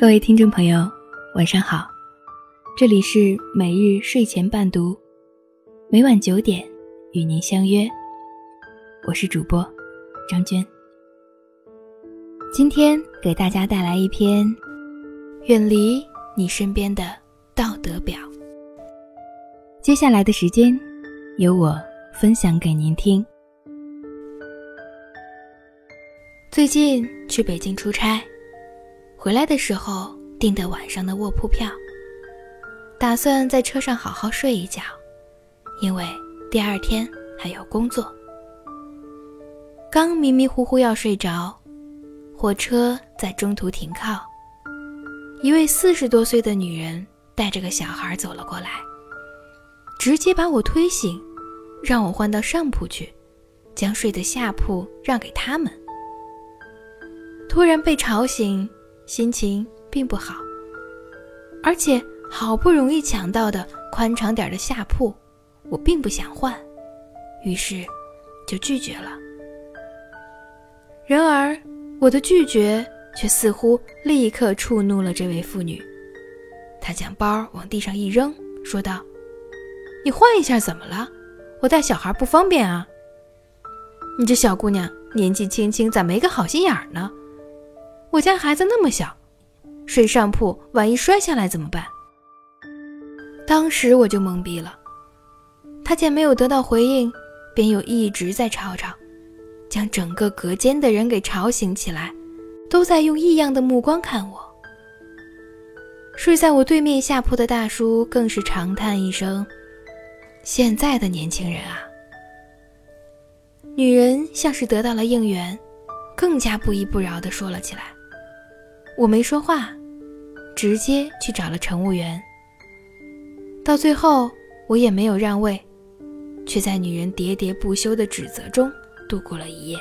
各位听众朋友，晚上好，这里是每日睡前伴读，每晚九点与您相约，我是主播张娟。今天给大家带来一篇《远离你身边的道德表》。接下来的时间，由我分享给您听。最近去北京出差，回来的时候订的晚上的卧铺票，打算在车上好好睡一觉，因为第二天还要工作。刚迷迷糊糊要睡着，火车在中途停靠，一位四十多岁的女人带着个小孩走了过来，直接把我推醒，让我换到上铺去，将睡的下铺让给他们。突然被吵醒，心情并不好。而且好不容易抢到的宽敞点的下铺，我并不想换，于是就拒绝了。然而，我的拒绝却似乎立刻触怒了这位妇女。她将包往地上一扔，说道：“你换一下怎么了？我带小孩不方便啊。你这小姑娘年纪轻轻，咋没个好心眼呢？”我家孩子那么小，睡上铺万一摔下来怎么办？当时我就懵逼了。他见没有得到回应，便又一直在吵吵，将整个隔间的人给吵醒起来，都在用异样的目光看我。睡在我对面下铺的大叔更是长叹一声：“现在的年轻人啊！”女人像是得到了应援，更加不依不饶地说了起来。我没说话，直接去找了乘务员。到最后，我也没有让位，却在女人喋喋不休的指责中度过了一夜。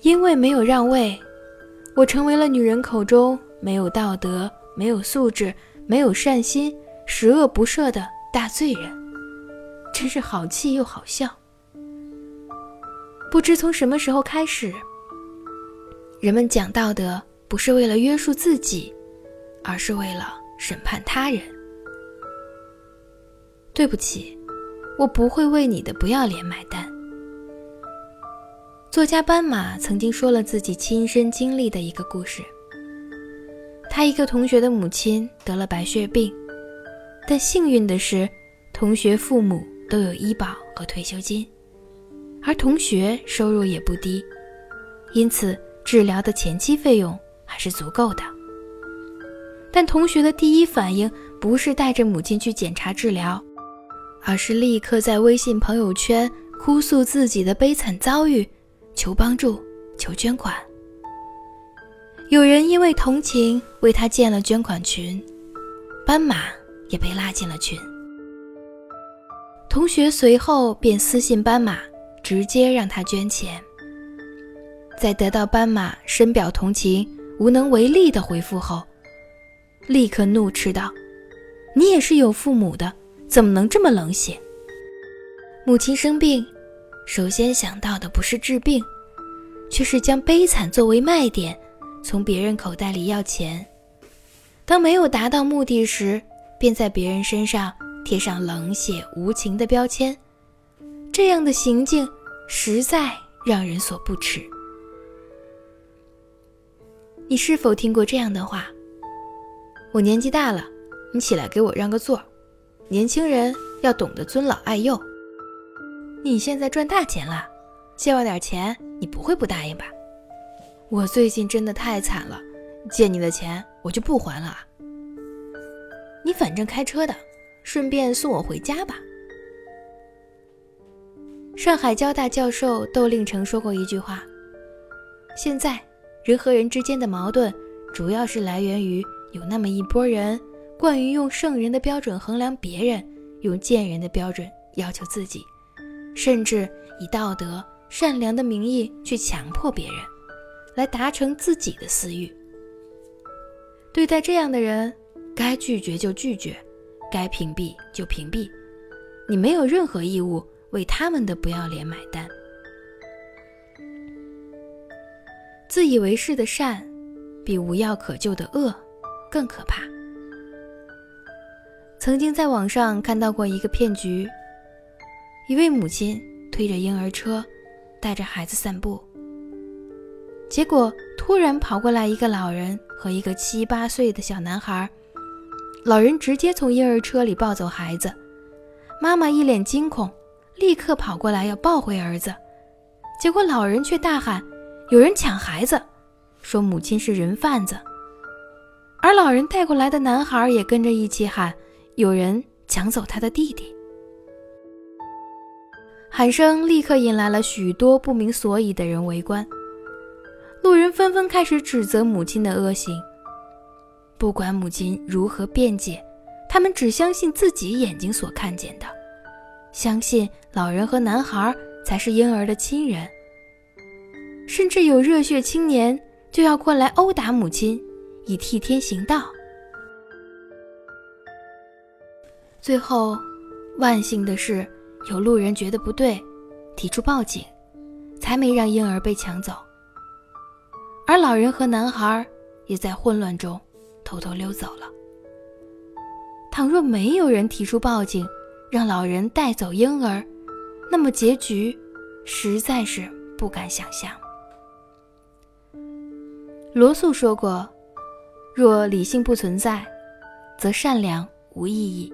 因为没有让位，我成为了女人口中没有道德、没有素质、没有善心、十恶不赦的大罪人，真是好气又好笑。不知从什么时候开始。人们讲道德，不是为了约束自己，而是为了审判他人。对不起，我不会为你的不要脸买单。作家斑马曾经说了自己亲身经历的一个故事。他一个同学的母亲得了白血病，但幸运的是，同学父母都有医保和退休金，而同学收入也不低，因此。治疗的前期费用还是足够的，但同学的第一反应不是带着母亲去检查治疗，而是立刻在微信朋友圈哭诉自己的悲惨遭遇，求帮助，求捐款。有人因为同情为他建了捐款群，斑马也被拉进了群。同学随后便私信斑马，直接让他捐钱。在得到斑马深表同情、无能为力的回复后，立刻怒斥道：“你也是有父母的，怎么能这么冷血？”母亲生病，首先想到的不是治病，却是将悲惨作为卖点，从别人口袋里要钱。当没有达到目的时，便在别人身上贴上冷血无情的标签。这样的行径实在让人所不齿。你是否听过这样的话？我年纪大了，你起来给我让个座。年轻人要懂得尊老爱幼。你现在赚大钱了，借我点钱，你不会不答应吧？我最近真的太惨了，借你的钱我就不还了。你反正开车的，顺便送我回家吧。上海交大教授窦令成说过一句话：现在。人和人之间的矛盾，主要是来源于有那么一波人惯于用圣人的标准衡量别人，用贱人的标准要求自己，甚至以道德善良的名义去强迫别人，来达成自己的私欲。对待这样的人，该拒绝就拒绝，该屏蔽就屏蔽，你没有任何义务为他们的不要脸买单。自以为是的善，比无药可救的恶更可怕。曾经在网上看到过一个骗局：一位母亲推着婴儿车，带着孩子散步，结果突然跑过来一个老人和一个七八岁的小男孩，老人直接从婴儿车里抱走孩子，妈妈一脸惊恐，立刻跑过来要抱回儿子，结果老人却大喊：“有人抢孩子！”说母亲是人贩子，而老人带过来的男孩也跟着一起喊。有人抢走他的弟弟，喊声立刻引来了许多不明所以的人围观。路人纷纷开始指责母亲的恶行。不管母亲如何辩解，他们只相信自己眼睛所看见的，相信老人和男孩才是婴儿的亲人。甚至有热血青年就要过来殴打母亲，以替天行道。最后，万幸的是，有路人觉得不对，提出报警，才没让婴儿被抢走。而老人和男孩也在混乱中偷偷溜走了。倘若没有人提出报警，让老人带走婴儿，那么结局实在是不敢想象。罗素说过：“若理性不存在，则善良无意义。”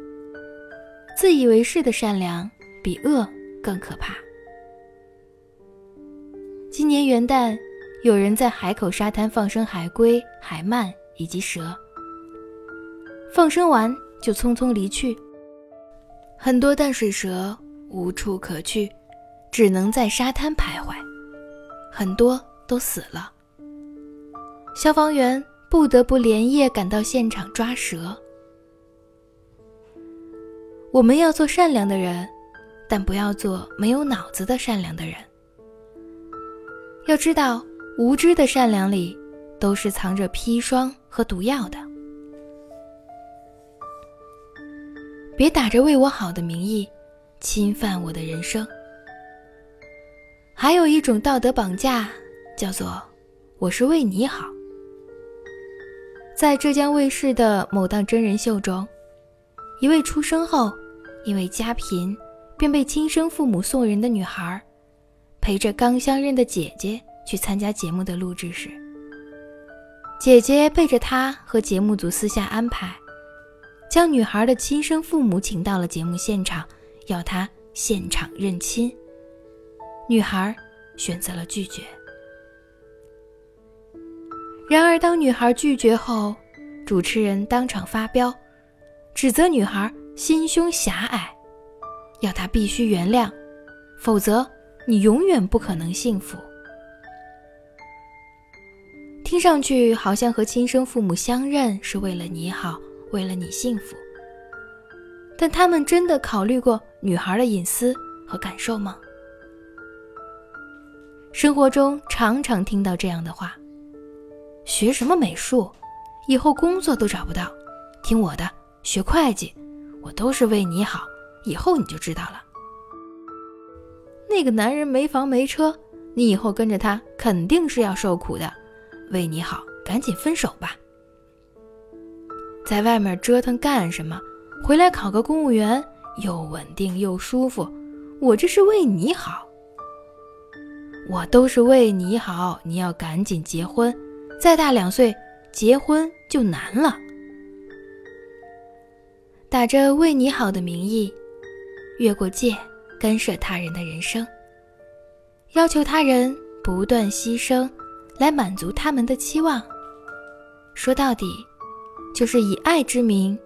自以为是的善良比恶更可怕。今年元旦，有人在海口沙滩放生海龟、海鳗以及蛇，放生完就匆匆离去。很多淡水蛇无处可去，只能在沙滩徘徊，很多都死了。消防员不得不连夜赶到现场抓蛇。我们要做善良的人，但不要做没有脑子的善良的人。要知道，无知的善良里都是藏着砒霜和毒药的。别打着为我好的名义，侵犯我的人生。还有一种道德绑架，叫做“我是为你好”。在浙江卫视的某档真人秀中。一位出生后因为家贫便被亲生父母送人的女孩，陪着刚相认的姐姐去参加节目的录制时，姐姐背着她和节目组私下安排，将女孩的亲生父母请到了节目现场，要她现场认亲。女孩选择了拒绝。然而，当女孩拒绝后，主持人当场发飙。指责女孩心胸狭隘，要她必须原谅，否则你永远不可能幸福。听上去好像和亲生父母相认是为了你好，为了你幸福。但他们真的考虑过女孩的隐私和感受吗？生活中常常听到这样的话：“学什么美术，以后工作都找不到，听我的。”学会计，我都是为你好，以后你就知道了。那个男人没房没车，你以后跟着他肯定是要受苦的。为你好，赶紧分手吧。在外面折腾干什么？回来考个公务员，又稳定又舒服。我这是为你好，我都是为你好。你要赶紧结婚，再大两岁结婚就难了。打着为你好的名义，越过界，干涉他人的人生，要求他人不断牺牲，来满足他们的期望。说到底，就是以爱之名，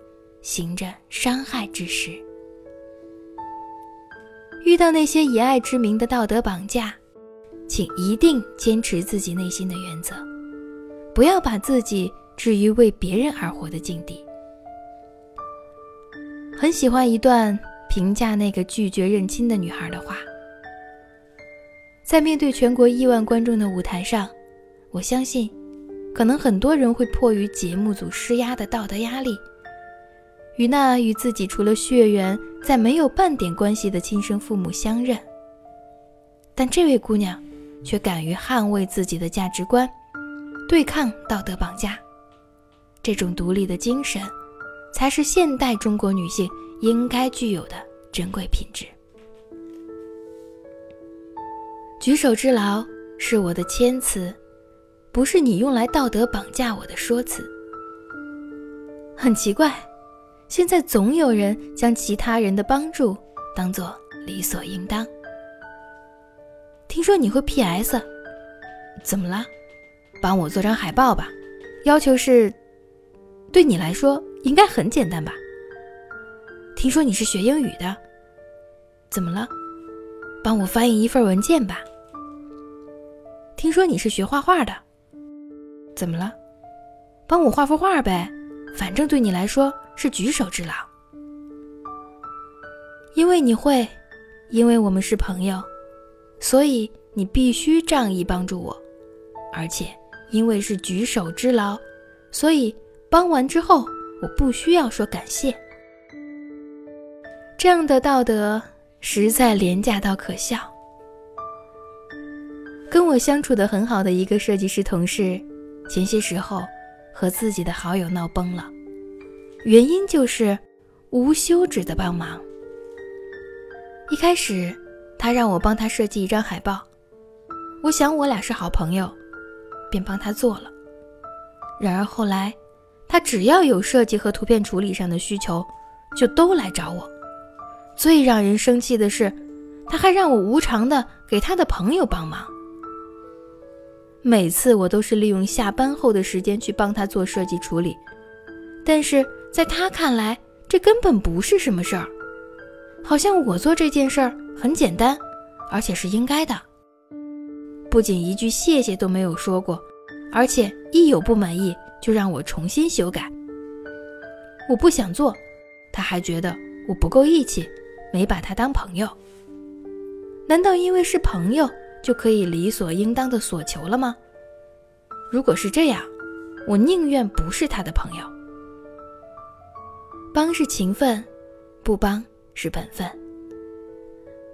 行着伤害之事。遇到那些以爱之名的道德绑架，请一定坚持自己内心的原则，不要把自己置于为别人而活的境地。很喜欢一段评价那个拒绝认亲的女孩的话。在面对全国亿万观众的舞台上，我相信，可能很多人会迫于节目组施压的道德压力，与那与自己除了血缘再没有半点关系的亲生父母相认。但这位姑娘，却敢于捍卫自己的价值观，对抗道德绑架。这种独立的精神，才是现代中国女性应该具有的珍贵品质。举手之劳是我的谦词，不是你用来道德绑架我的说辞。很奇怪，现在总有人将其他人的帮助当做理所应当。听说你会 PS，怎么了？帮我做张海报吧，要求是，对你来说应该很简单吧？听说你是学英语的，怎么了？帮我翻译一份文件吧。听说你是学画画的，怎么了？帮我画幅画呗，反正对你来说是举手之劳。因为你会，因为我们是朋友，所以你必须仗义帮助我，而且因为是举手之劳，所以帮完之后我不需要说感谢。这样的道德实在廉价到可笑。跟我相处的很好的一个设计师同事，前些时候和自己的好友闹崩了，原因就是无休止的帮忙。一开始，他让我帮他设计一张海报，我想我俩是好朋友，便帮他做了。然而后来，他只要有设计和图片处理上的需求，就都来找我。最让人生气的是，他还让我无偿的给他的朋友帮忙。每次我都是利用下班后的时间去帮他做设计处理，但是在他看来，这根本不是什么事儿，好像我做这件事儿很简单，而且是应该的。不仅一句谢谢都没有说过，而且一有不满意就让我重新修改。我不想做，他还觉得我不够义气，没把他当朋友。难道因为是朋友？就可以理所应当的索求了吗？如果是这样，我宁愿不是他的朋友。帮是情分，不帮是本分。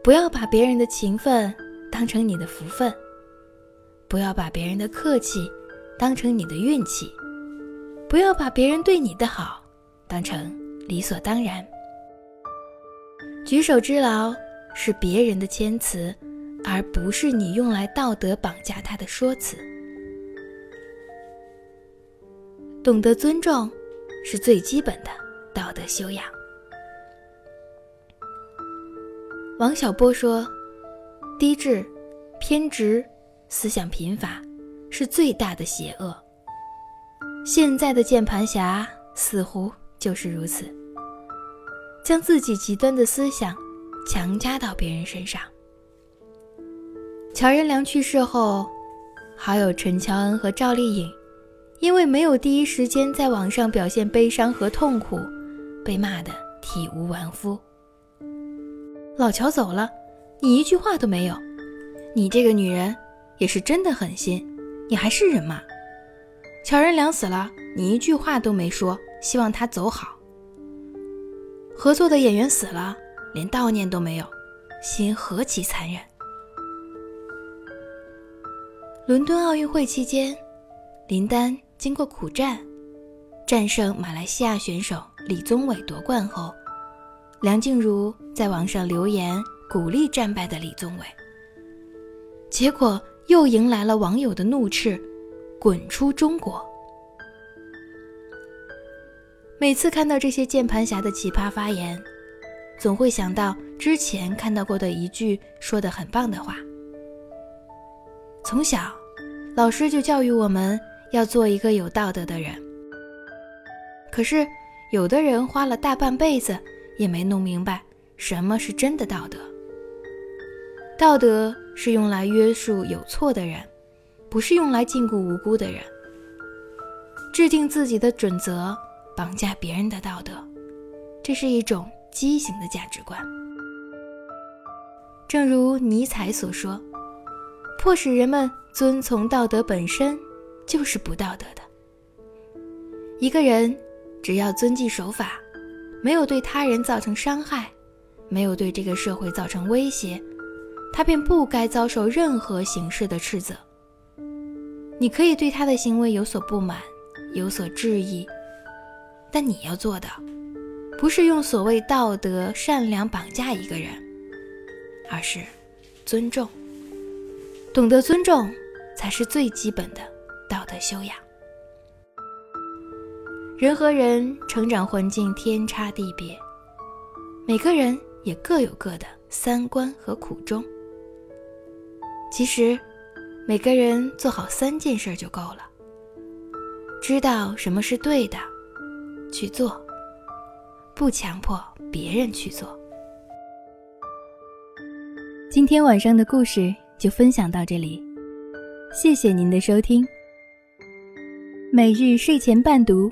不要把别人的情分当成你的福分，不要把别人的客气当成你的运气，不要把别人对你的好当成理所当然。举手之劳是别人的谦辞。而不是你用来道德绑架他的说辞。懂得尊重，是最基本的道德修养。王小波说：“低智、偏执、思想贫乏，是最大的邪恶。”现在的键盘侠似乎就是如此，将自己极端的思想强加到别人身上。乔任梁去世后，好友陈乔恩和赵丽颖因为没有第一时间在网上表现悲伤和痛苦，被骂得体无完肤。老乔走了，你一句话都没有，你这个女人也是真的狠心，你还是人吗？乔任梁死了，你一句话都没说，希望他走好。合作的演员死了，连悼念都没有，心何其残忍！伦敦奥运会期间，林丹经过苦战，战胜马来西亚选手李宗伟夺冠后，梁静茹在网上留言鼓励战败的李宗伟，结果又迎来了网友的怒斥：“滚出中国！”每次看到这些键盘侠的奇葩发言，总会想到之前看到过的一句说的很棒的话。从小，老师就教育我们要做一个有道德的人。可是，有的人花了大半辈子也没弄明白什么是真的道德。道德是用来约束有错的人，不是用来禁锢无辜的人。制定自己的准则，绑架别人的道德，这是一种畸形的价值观。正如尼采所说。迫使人们遵从道德本身，就是不道德的。一个人只要遵纪守法，没有对他人造成伤害，没有对这个社会造成威胁，他便不该遭受任何形式的斥责。你可以对他的行为有所不满，有所质疑，但你要做的，不是用所谓道德善良绑架一个人，而是尊重。懂得尊重，才是最基本的道德修养。人和人成长环境天差地别，每个人也各有各的三观和苦衷。其实。每个人做好三件事就够了。知道什么是对的，去做；不强迫别人去做。今天晚上的故事就分享到这里，谢谢您的收听。每日睡前伴读，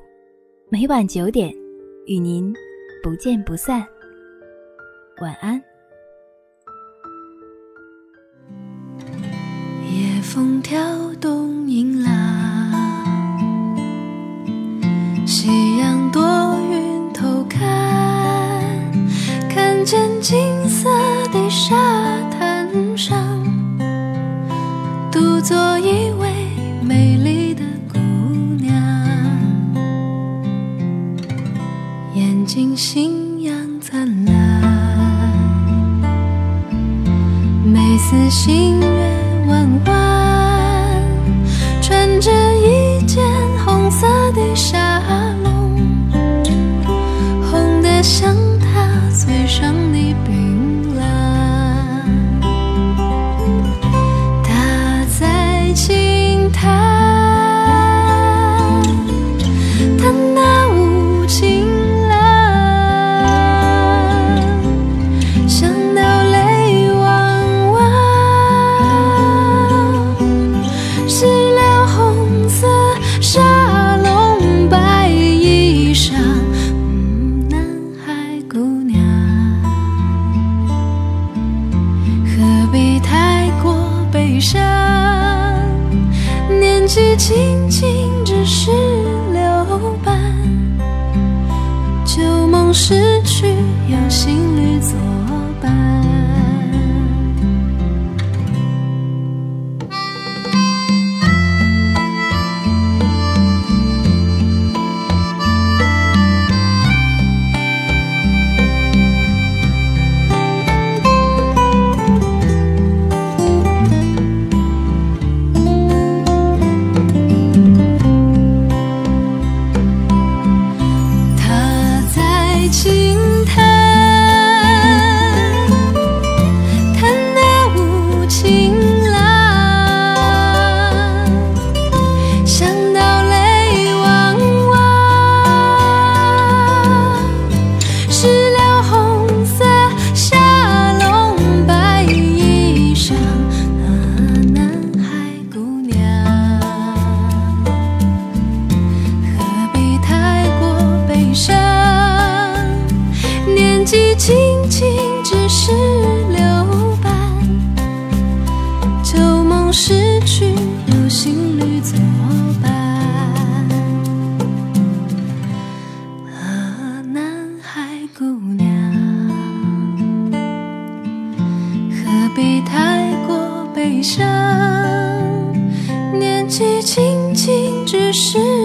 每晚九点与您不见不散。晚安。风挑动银浪，夕阳躲云偷看，看见金想，年纪轻轻，只是。